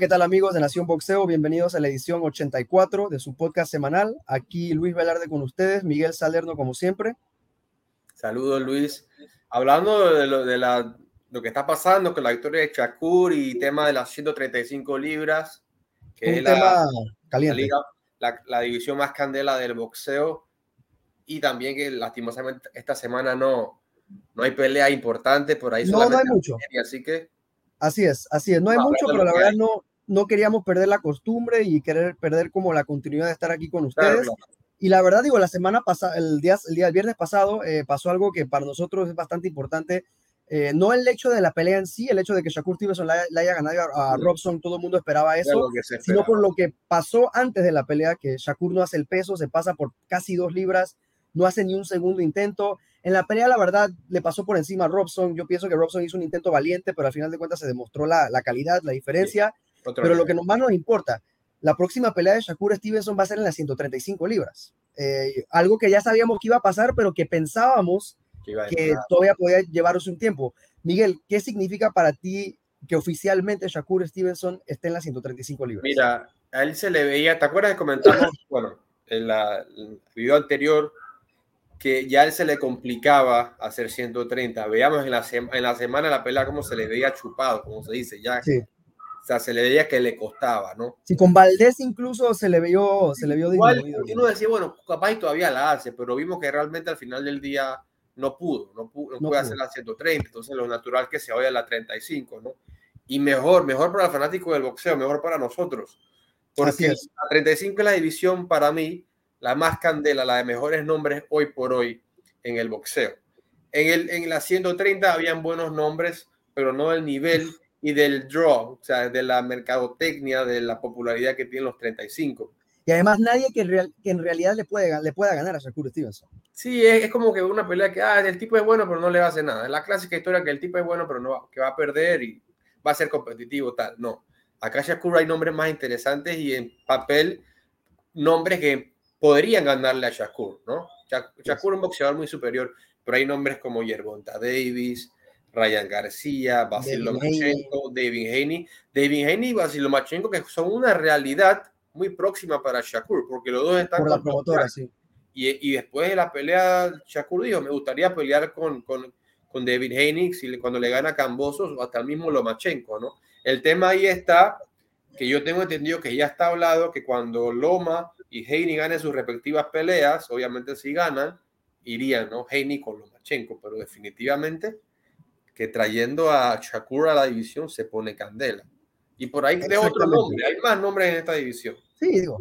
¿qué tal amigos de Nación Boxeo? Bienvenidos a la edición 84 de su podcast semanal. Aquí Luis Velarde con ustedes, Miguel Salerno como siempre. Saludos Luis. Hablando de lo, de la, lo que está pasando con la victoria de Shakur y tema de las 135 libras, que Un es tema la, caliente. la liga- la- la división más candela del boxeo y también que lastimosamente esta semana no, no hay pelea importante por ahí. No, no hay mucho. así que Así es, así es. No hay mucho, pero la verdad no, no queríamos perder la costumbre y querer perder como la continuidad de estar aquí con ustedes. claro, Y la verdad, digo, la semana pasada, el día, el día del viernes pasado, eh, pasó algo que para nosotros es bastante importante. Eh, no el hecho de la pelea en sí, el hecho de que Shakur Stevenson le haya, ganado a. Robson, todo el mundo esperaba era eso, se sino esperaba. por lo que pasó antes de la pelea, que Shakur no hace el peso, se pasa por casi dos libras, no hace ni un segundo intento. En la pelea, la verdad, le pasó por encima a Robson. Yo pienso que Robson hizo un intento valiente, pero al final de cuentas se demostró la, la calidad, la diferencia. Otro Pero lo que más nos importa, la próxima pelea de Shakur Stevenson va a ser en las 135 libras. Eh, algo que ya sabíamos que iba a pasar, pero que pensábamos Que todavía podía llevarse un tiempo. Miguel, ¿qué significa para ti que oficialmente Shakur Stevenson esté en las 135 libras? Mira, a él se le veía, ¿te acuerdas que comentamos, bueno, en la, el video anterior, que ya a él se le complicaba hacer 130? Veíamos en la, en la semana la pelea cómo se le veía chupado, como se dice, ya, Sí. O sea, se le veía que le costaba, ¿no? Si con Valdés incluso se le vio, se le vio Igual uno decía, bueno, capaz y todavía la hace, pero vimos que realmente al final del día no pudo, no pudo, no No puede pudo. hacer la 130, entonces lo natural que se vaya a la 35, ¿no? Y mejor, mejor para el fanático del boxeo, mejor para nosotros, porque es. la 35 es la división para mí, la más candela, la de mejores nombres hoy por hoy en el boxeo. En, el, en la 130 habían buenos nombres, pero no del nivel y del draw, o sea, de la mercadotecnia, de la popularidad que tienen los 35. Y además nadie que, en real- que en realidad le, puede, le pueda ganar a Shakur Stevenson. Sí, es, es como que una pelea que ah, el tipo es bueno, pero no le va a hacer nada. Es la clásica historia que el tipo es bueno, pero no va, que va a perder y va a ser competitivo, tal. No. Acá Shakur hay nombres más interesantes y en papel nombres que podrían ganarle a Shakur, ¿no? Sha- Shakur es un boxeador muy superior, pero hay nombres como Yerbonta Davis, Ryan García, Basil. Lomachenko, David Haney. David Haney y Basil Lomachenko que son una realidad muy próxima para Shakur, porque los dos están Por la promotora, sí. y, y después de la pelea, Shakur dijo, me gustaría pelear con, con, con David Haney si cuando le gana Cambosos o hasta el mismo Lomachenko, ¿no? El tema ahí está, que yo tengo entendido que ya está hablado, que cuando Loma y Haney ganen sus respectivas peleas, obviamente si ganan, irían, ¿no? Haney con Lomachenko, pero definitivamente que trayendo a Shakur a la división se pone candela. Y por ahí de otro nombre, hay más nombres en esta división. Sí, digo,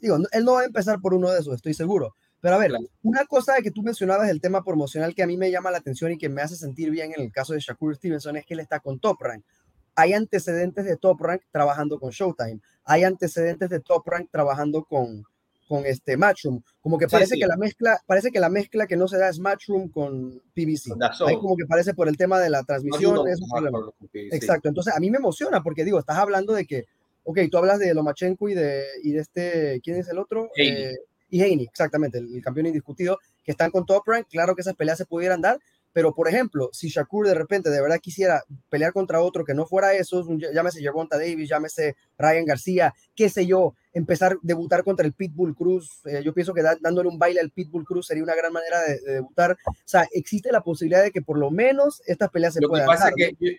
digo, él no va a empezar por uno de esos, estoy seguro. Pero a ver, Claro. una cosa que tú mencionabas del tema promocional que a mí me llama la atención y que me hace sentir bien en el caso de Shakur Stevenson es que él está con Top Rank. Hay antecedentes de Top Rank trabajando con Showtime. Hay antecedentes de Top Rank trabajando con, con este Matchroom. Como que parece sí. que la mezcla, parece que la mezcla que no se da es Matchroom con DAZN. Ahí como que parece por el tema de la No transmisión. es un lo que- sí. Exacto, entonces a mí me emociona porque digo, estás hablando de que, ok, tú hablas de Lomachenko y de, y de este, ¿quién es el otro? Haney. Eh, y Haney, exactamente, el, el campeón indiscutido, que están con Top Rank, claro que esas peleas se pudieran dar, pero por ejemplo, si Shakur de repente de verdad quisiera pelear contra otro que no fuera esos, un- llámese Gervonta Davis, llámese Ryan García, qué sé yo, empezar a debutar contra el Pitbull Cruz, eh, yo pienso que da- dándole un baile al Pitbull Cruz sería una gran manera de, de debutar, o sea, existe la posibilidad de que por lo menos estas peleas se Lo que pasa es que yo,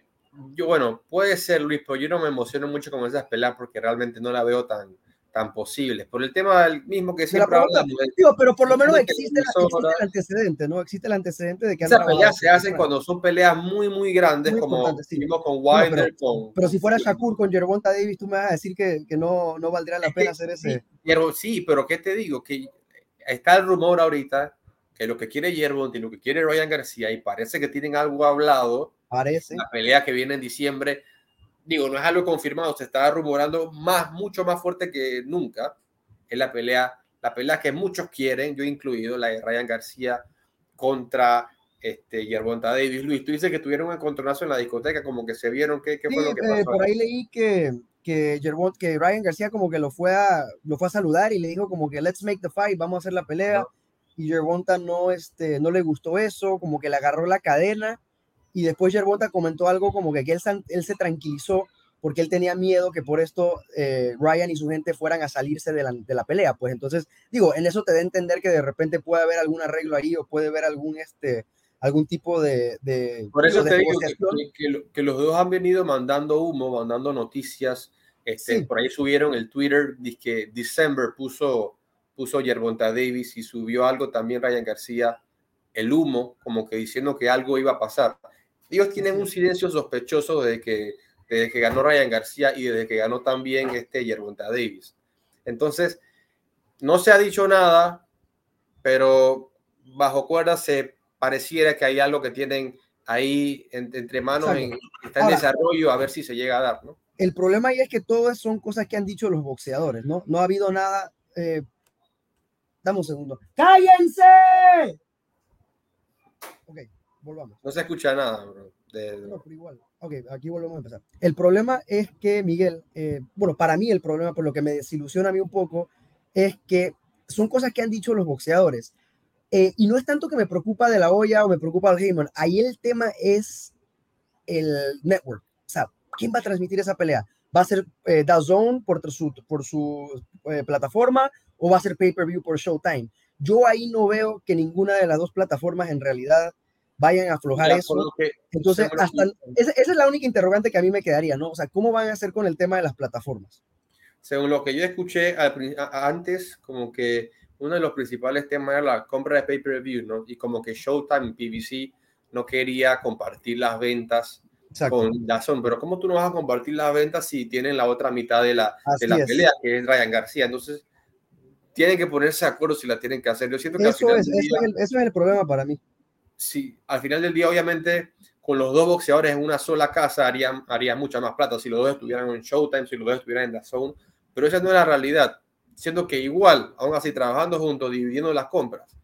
yo, bueno, puede ser Luis, pero yo no me emociono mucho con esas peleas porque realmente no la veo tan, tan posibles. Por el tema del mismo que siempre promotora. hablamos. Digo, pero por lo menos existe, la- existe el antecedente, ¿no? Existe el antecedente de que Esas peleas se hacen cuando son peleas muy, muy grandes, Muy como sí. vimos con Wilder, con... Pero si fuera Shakur con Gervonta Davis, tú me vas a decir que, que no, no valdría la Es que pena hacer ese. Pero, sí, pero ¿qué te digo? Que está el rumor ahorita que lo que quiere Yerbont y lo que quiere Ryan García, y parece que tienen algo hablado, Parece. la pelea que viene en diciembre, digo, no es algo confirmado, se está rumorando más, mucho más fuerte que nunca, es la pelea, la pelea que muchos quieren, yo incluido, la de Ryan García contra este, Yerbonta Davis. Luis, tú dices que tuvieron un encontronazo en la discoteca, como que se vieron, ¿qué, qué Sí, fue lo que eh, pasó? por ahí leí que, que, Gervont- que Ryan García como que lo fue, a, lo fue a saludar y le dijo como que let's make the fight, vamos a hacer la pelea. Ajá. Y Gervonta no, este, no le gustó eso, como que le agarró la cadena. Y después Gervonta comentó algo como que, que él, se tranquilizó porque él tenía miedo que por esto eh, Ryan y su gente fueran a salirse de la, de la, pelea. Pues entonces, digo, en eso te da a entender que de repente puede haber algún arreglo ahí o puede haber algún, este, algún tipo de... de por eso te digo que, que, los dos han venido mandando humo, mandando noticias. Este, sí. Por ahí subieron el Twitter, dice que December puso, puso Yerbonta Davis y subió algo también Ryan García, el humo, como que diciendo que algo iba a pasar. Ellos tienen un silencio sospechoso de que desde que ganó Ryan García y desde que ganó también este Yerbonta Davis. Entonces, no se ha dicho nada, pero bajo cuerda se pareciera que hay algo que tienen ahí entre manos, en, está en Ahora, desarrollo, a ver si se llega a dar, ¿no? El problema ahí es que todas son cosas que han dicho los boxeadores, ¿no? No ha habido nada. Eh, dame un segundo. ¡Cállense! Ok, volvamos. No se escucha nada, bro. De... No, pero igual. Ok, aquí volvemos a empezar. El problema es que, Miguel, eh, bueno, para mí el problema, por lo que me desilusiona a mí un poco, es que son cosas que han dicho los boxeadores. Eh, y no es tanto que me preocupa de la olla o me preocupa el Heyman. Ahí el tema es el network. O sea, ¿quién va a transmitir esa pelea? ¿Va a ser eh, DAZN por su, por su eh, plataforma o va a ser pay-per-view por Showtime? Yo ahí no veo que ninguna de las dos plataformas en realidad vayan a aflojar ya, eso. Que, Entonces, hasta, esa, esa, es la única interrogante que a mí me quedaría, ¿no? O sea, ¿cómo van a hacer con el tema de las plataformas? Según lo que yo escuché al, a, antes, como que uno de los principales temas era la compra de pay-per-view, ¿no? Y como que Showtime y PBC no quería compartir las ventas Exacto. con Dazón, pero ¿cómo tú no vas a compartir las ventas si tienen la otra mitad de la, de la pelea, que es Ryan García? Entonces, tienen que ponerse de acuerdo si la tienen que hacer. Yo siento que eso, es, día, eso, es el, eso es el problema para mí si al final del día, obviamente, con los dos boxeadores en una sola casa harían, haría mucha más plata si los dos estuvieran en Showtime, si los dos estuvieran en The Zone, pero esa no es la realidad. Siendo que igual, aún así, trabajando juntos, dividiendo las compras,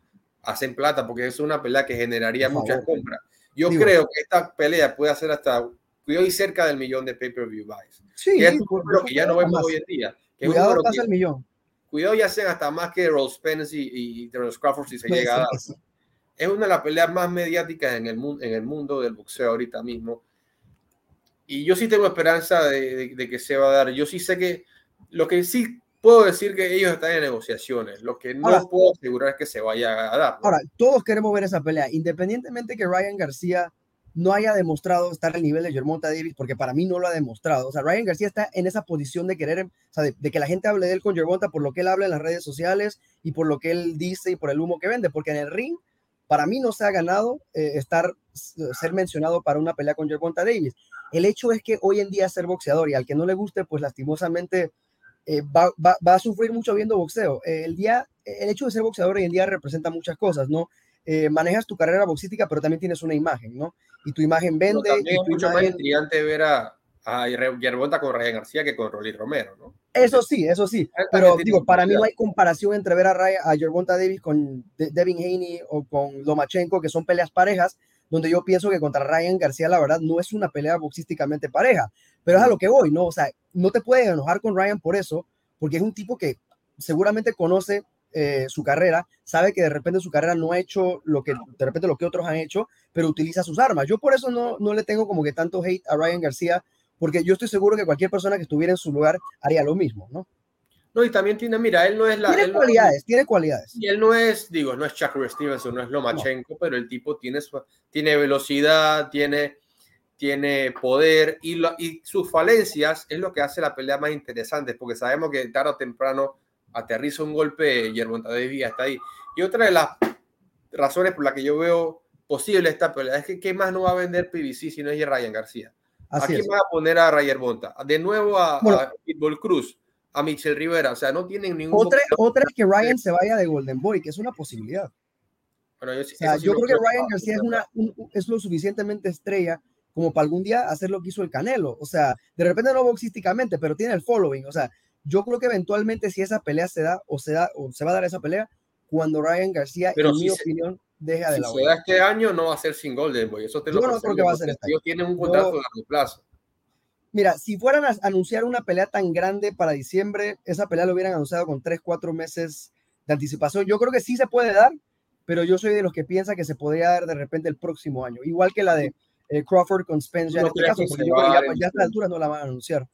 hacen plata porque es una pelea que generaría no, muchas compras. Yo Digo, creo que esta pelea puede hacer hasta hoy cerca del millón de pay-per-view buys. Sí, que es un número que ya no vemos hoy en día. Que cuidado, pasa el millón. Cuidado, ya sean hasta más que Rose Spence y, y Terence Crawford si se no, llega a. Es una de las peleas más mediáticas en el, mundo, en el mundo del boxeo ahorita mismo. Y yo sí tengo esperanza de, de, de, que se va a dar. Yo sí sé que lo que sí puedo decir que ellos están en negociaciones. Lo que no ahora, puedo asegurar es que se vaya a dar. ¿no? Ahora, todos queremos ver esa pelea, independientemente que Ryan García no haya demostrado estar al nivel de Germonta Davis, porque para mí no lo ha demostrado. O sea, Ryan García está en esa posición de querer, o sea, de, de que la gente hable de él con Germonta por lo que él habla en las redes sociales y por lo que él dice y por el humo que vende, porque en el ring para mí no se ha ganado eh, estar, ser mencionado para una pelea con Gervonta Davis. El hecho es que hoy en día ser boxeador y al que no le guste, pues lastimosamente eh, va, va, va, a sufrir mucho viendo boxeo. Eh, el, día, el hecho de ser boxeador hoy en día representa muchas cosas, ¿no? Eh, manejas tu carrera boxística, pero también tienes una imagen, ¿no? Y tu imagen vende. No, también es mucho imagen... más intrigante ver a, a Yerbonta con Ryan García que con Rolly Romero, ¿no? Eso sí, eso sí. Pero digo, para mí no hay comparación entre ver a, Ryan, a Yerbonta Davis con De Devin Haney o con Lomachenko, que son peleas parejas, donde yo pienso que contra Ryan García, la verdad, no es una pelea boxísticamente pareja. Pero es a lo que voy, ¿no? O sea, no te puedes enojar con Ryan por eso, porque es un tipo que seguramente conoce eh, su carrera, sabe que de repente su carrera no ha hecho lo que de repente lo que otros han hecho, pero utiliza sus armas. Yo por eso no, no le tengo como que tanto hate a Ryan García porque yo estoy seguro que cualquier persona que estuviera en su lugar haría lo mismo, ¿no? No, y también tiene, mira, él no es la. Tiene cualidades, no, tiene cualidades. Y él no es, digo, no es Shakur Stevenson, no es Lomachenko, no. pero el tipo tiene, su, tiene velocidad, tiene, tiene poder y, lo, y sus falencias es lo que hace la pelea más interesante, porque sabemos que tarde o temprano aterriza un golpe y Davis hasta ahí. Y otra de las razones por las que yo veo posible esta pelea es que ¿qué más no va a vender PBC si no es Ryan García? Así ¿A quién es. va a poner a Rayer Bonta? De nuevo a, bueno, a Pitbull Cruz, a Michel Rivera. O sea, no tienen ningún. Otra, otra es que Ryan se vaya de Golden Boy, que es una posibilidad. Bueno, yo, o sea, sí yo creo que Ryan García es, una, un, es lo suficientemente estrella como para algún día hacer lo que hizo el Canelo. O sea, de repente no boxísticamente, pero tiene el following. O sea, yo creo que eventualmente si esa pelea se da o se da o se va a dar esa pelea, cuando Ryan García, pero en si mi se, opinión, deja de si la se da este año no va a ser sin Golden Boy. Eso te yo lo no creo que va a ser este Ellos tienen un contrato de largo plazo. Mira, si fueran a anunciar una pelea tan grande para diciembre, esa pelea lo hubieran anunciado con 3, 4 meses de anticipación. Yo creo que sí se puede dar, pero yo soy de los que piensa que se podría dar de repente el próximo año. Igual que la de eh, Crawford con Spence ya en este caso, porque yo ya, ya a esta altura no la van a anunciar.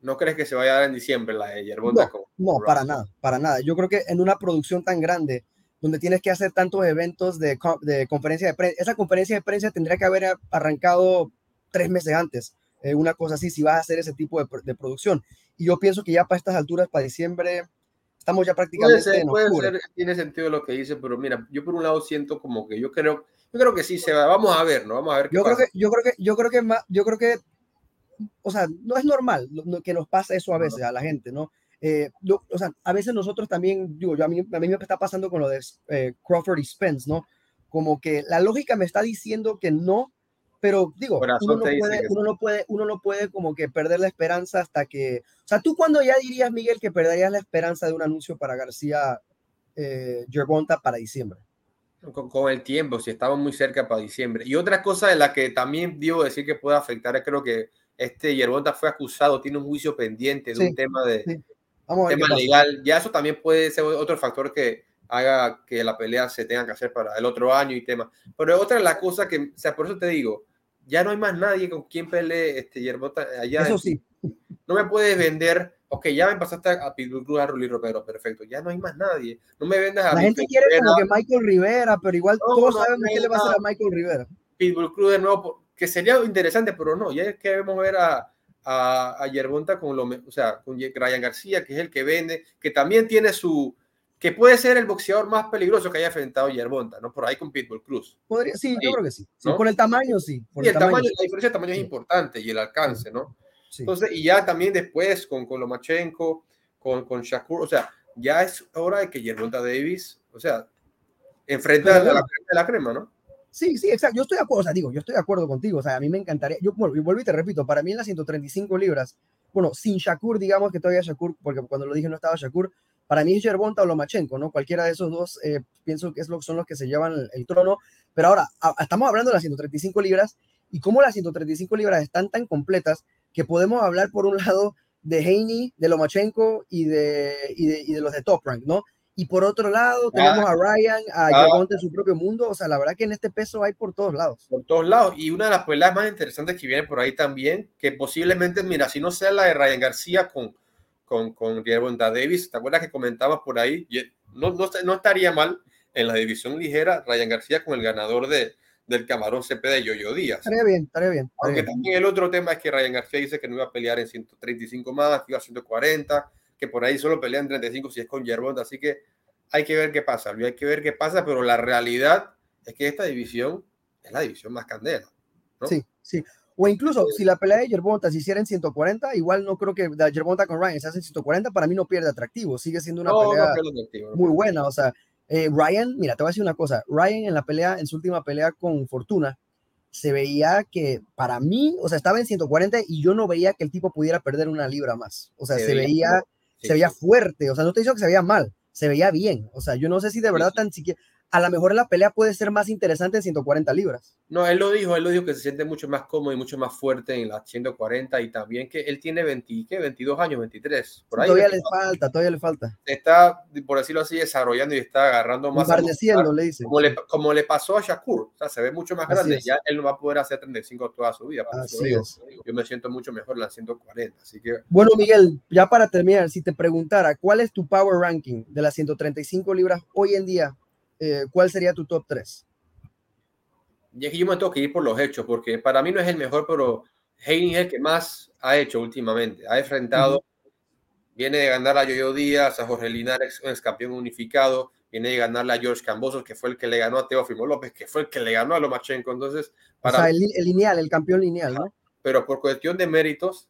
¿No crees que se vaya a dar en diciembre la de Yerbonta? No, no para nada, para nada. Yo creo que en una producción tan grande, donde tienes que hacer tantos eventos de, de conferencia de prensa, esa conferencia de prensa tendría que haber arrancado tres meses antes, eh, una cosa así, si vas a hacer ese tipo de, de, producción. Y yo pienso que ya para estas alturas, para diciembre, estamos ya prácticamente puede ser, puede ser, tiene sentido lo que dice, pero mira, yo por un lado siento como que yo creo, yo creo que sí se va, vamos a ver, ¿no? Vamos a ver qué yo pasa. Creo que, yo creo que, yo creo que yo creo que, o sea, no es normal que nos pasa eso a veces a la gente, ¿no? Eh, o sea, a veces nosotros también, digo, yo a mí, a mí me está pasando con lo de eh, Crawford y Spence, ¿no? Como que la lógica me está diciendo que no, pero digo, uno no, puede, uno no, puede, uno no puede como que perder la esperanza hasta que, o sea, tú cuando ya dirías, Miguel, que perderías la esperanza de un anuncio para García eh, Yerbonta para diciembre. Con, con, el tiempo, si estamos muy cerca para diciembre. Y otra cosa de la que también digo decir que puede afectar es creo que este Yerbonta fue acusado, tiene un juicio pendiente de un tema de tema legal. Ya eso también puede ser otro factor que haga que la pelea se tenga que hacer para el otro año y tema. Pero otra de las cosas que, o sea, por eso te digo, ya no hay más nadie con quien pelee este Yerbota allá. Eso sí. No me puedes vender, ok, ya me pasaste a Pitbull Cruz, a Rulli Romero, perfecto, ya no hay más nadie. No me vendas a La gente quiere como que Michael Rivera, pero igual todos sabemos qué le va a hacer a Michael Rivera. Pitbull Cruz de nuevo, que sería interesante, pero no, ya es que debemos ver a, a, a Yerbonta con lo, o sea, con Ryan García, que es el que vende, que también tiene su, que puede ser el boxeador más peligroso que haya enfrentado Yerbonta, ¿no? Por ahí con Pitbull Cruz. Podría, sí, yo creo que sí. Por el tamaño, sí. y el, tamaño, la diferencia de tamaño es importante y el alcance, ¿no? Entonces, y ya también después con, con Lomachenko, con, con Shakur, o sea, ya es hora de que Yerbonta Davis, o sea, enfrenta a la, la crema, ¿no? Sí, sí, exacto. Yo estoy de acuerdo, o sea, digo, yo estoy de acuerdo contigo. O sea, a mí me encantaría. Yo vuelvo, vuelvo y te repito, para mí en las 135 libras, bueno, sin Shakur, digamos que todavía Shakur, porque cuando lo dije no estaba Shakur, para mí es Yerbonta o Lomachenko, ¿no? Cualquiera de esos dos eh, pienso que es lo, son los que se llevan el, trono. Pero ahora, estamos hablando de las 135 libras y cómo las 135 libras están tan completas que podemos hablar por un lado de Haney, de Lomachenko y de, y de, y de los de Top Rank, ¿no? Y por otro lado, tenemos a Ryan, a ah, en su propio mundo. O sea, la verdad que en este peso hay por todos lados. Por todos lados. Y una de las peleas más interesantes que viene por ahí también, que posiblemente, mira, si no sea la de Ryan García con, con, con Davis. ¿Te acuerdas que comentabas por ahí? No, no, no, estaría mal en la división ligera Ryan García con el ganador de, del Camarón CP de Yoyo Díaz. Estaría bien, estaría bien. Aunque también el otro tema es que Ryan García dice que no iba a pelear en 135 más, que iba a 140, que por ahí solo pelea en 35 si es con Yerbonta. Así que hay que ver qué pasa, hay que ver qué pasa, pero la realidad es que esta división es la división más candela. Sí, sí. O incluso si la pelea de Yerbonta se hiciera en 140, igual no creo que de Yerbonta con Ryan se hace en 140, para mí no pierde atractivo, sigue siendo una pelea muy buena. O sea, eh, Ryan, mira, te voy a decir una cosa, Ryan en la pelea, en su última pelea con Fortuna, se veía que para mí, o sea, estaba en 140 y yo no veía que el tipo pudiera perder una libra más. O sea, se, veía, se veía fuerte, o sea, no te digo que se veía mal, se veía bien. O sea, yo no sé si de verdad tan siquiera, a lo mejor la pelea puede ser más interesante en 140 libras. No, él lo dijo, él lo dijo que se siente mucho más cómodo y mucho más fuerte en las 140 y también que él tiene 20, ¿qué? 22 años, 23. Por ahí todavía le falta, todavía le falta. Está, por decirlo así, desarrollando y está agarrando más. le dice. Como le, como le pasó a Shakur, o sea, se ve mucho más grande. Ya él no va a poder hacer 35 toda su vida. Yo me siento mucho mejor en las 140. Así que... Bueno, Miguel, ya para terminar, si te preguntara, ¿cuál es tu power ranking de las 135 libras hoy en día? Eh, ¿cuál sería tu top 3? Y es que yo me tengo que ir por los hechos, porque para mí no es el mejor, pero Heine es el que más ha hecho últimamente. Ha enfrentado, viene de ganar a Yoyo Díaz, a Jorge Linares, ex campeón unificado, viene de ganarle a George Cambosos, que fue el que le ganó a Teófimo López, que fue el que le ganó a Lomachenko. Entonces, para... O sea, el, lineal, el campeón lineal, ¿no? Pero por cuestión de méritos,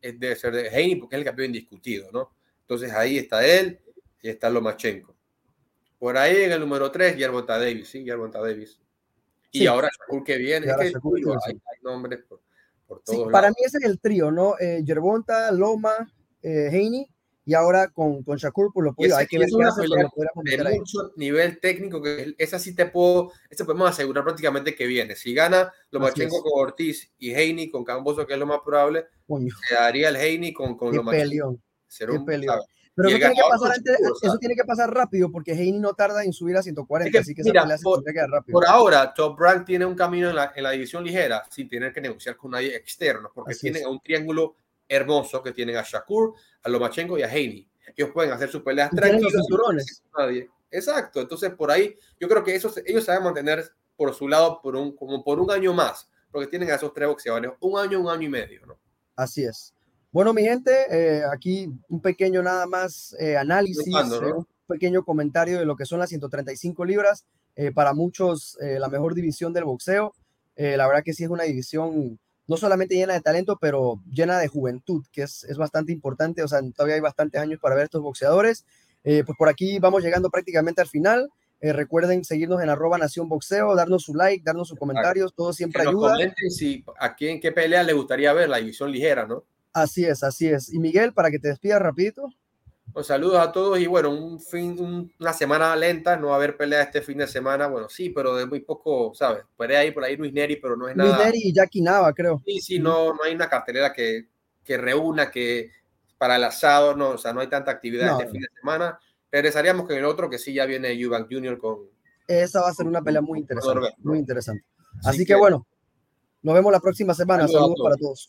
debe ser de Heine, porque es el campeón indiscutido, ¿no? Entonces ahí está él y está Lomachenko. Por ahí en el número 3, Yerbonta Davis, sí, Yerbonta Davis. Y ahora Shakur que viene, es que hay, nombres por, por todos Para mí ese es el trío, ¿no? Eh, Yerbonta, Loma, eh, y ahora con, con Shakur, pues lo puedo, hay que ver una de mucho nivel técnico, que esa sí te puedo, esa podemos asegurar prácticamente que viene. Si gana Lomachenko con Ortiz y Heini con Camboso, que es lo más probable, se daría el Heini con, con Lomachenko. Será un, Pero eso tiene, que pasar antes, eso tiene que pasar rápido porque Heini no tarda en subir a 140, así que mira, esa por, se tiene que quedar rápido. Por ahora, Top Rank tiene un camino en la, en la división ligera sin tener que negociar con nadie externo, porque Así tienen es. un triángulo hermoso que tienen a Shakur, a Lomachenko y a Heini. Ellos pueden hacer sus peleas tranquilos. cinturones. nadie. Exacto, entonces por ahí yo creo que eso, ellos a mantener por su lado por un, como por un año más, porque tienen a esos tres boxeadores, un año, un año y medio, ¿no? Así es. Bueno, mi gente, eh, aquí un pequeño nada más eh, análisis, eh, un pequeño comentario de lo que son las 135 libras. para muchos, la mejor división del boxeo. La verdad que sí es una división no solamente llena de talento, pero llena de juventud, que es, es bastante importante. O sea, todavía hay bastantes años para ver estos boxeadores. Pues por aquí vamos llegando prácticamente al final. Eh, recuerden seguirnos en arroba Nación Boxeo, darnos su like, darnos sus comentarios, todo siempre Que nos ayuda. comenten si a quién qué pelea le gustaría ver, la división ligera, ¿no? Así es, así es. Y Miguel, para que te despidas rapidito. Pues saludos a todos y bueno, un fin, un- una semana lenta, no va a haber pelea este fin de semana, bueno, sí, pero de muy poco, ¿sabes? Puede ir por ahí Luis Neri, pero no es Luis nada. Neri y Jackie Nava, creo. Sí, sí, no, no hay una cartelera que, que reúna, que para el asado, no, o sea, no hay tanta actividad No, este no. fin de semana. Regresaríamos con el otro, que sí ya viene Eubank Jr. con... Esa va a ser una pelea muy interesante, muy interesante. Así, que, bueno, nos vemos la próxima semana. Saludos Saludos para todos.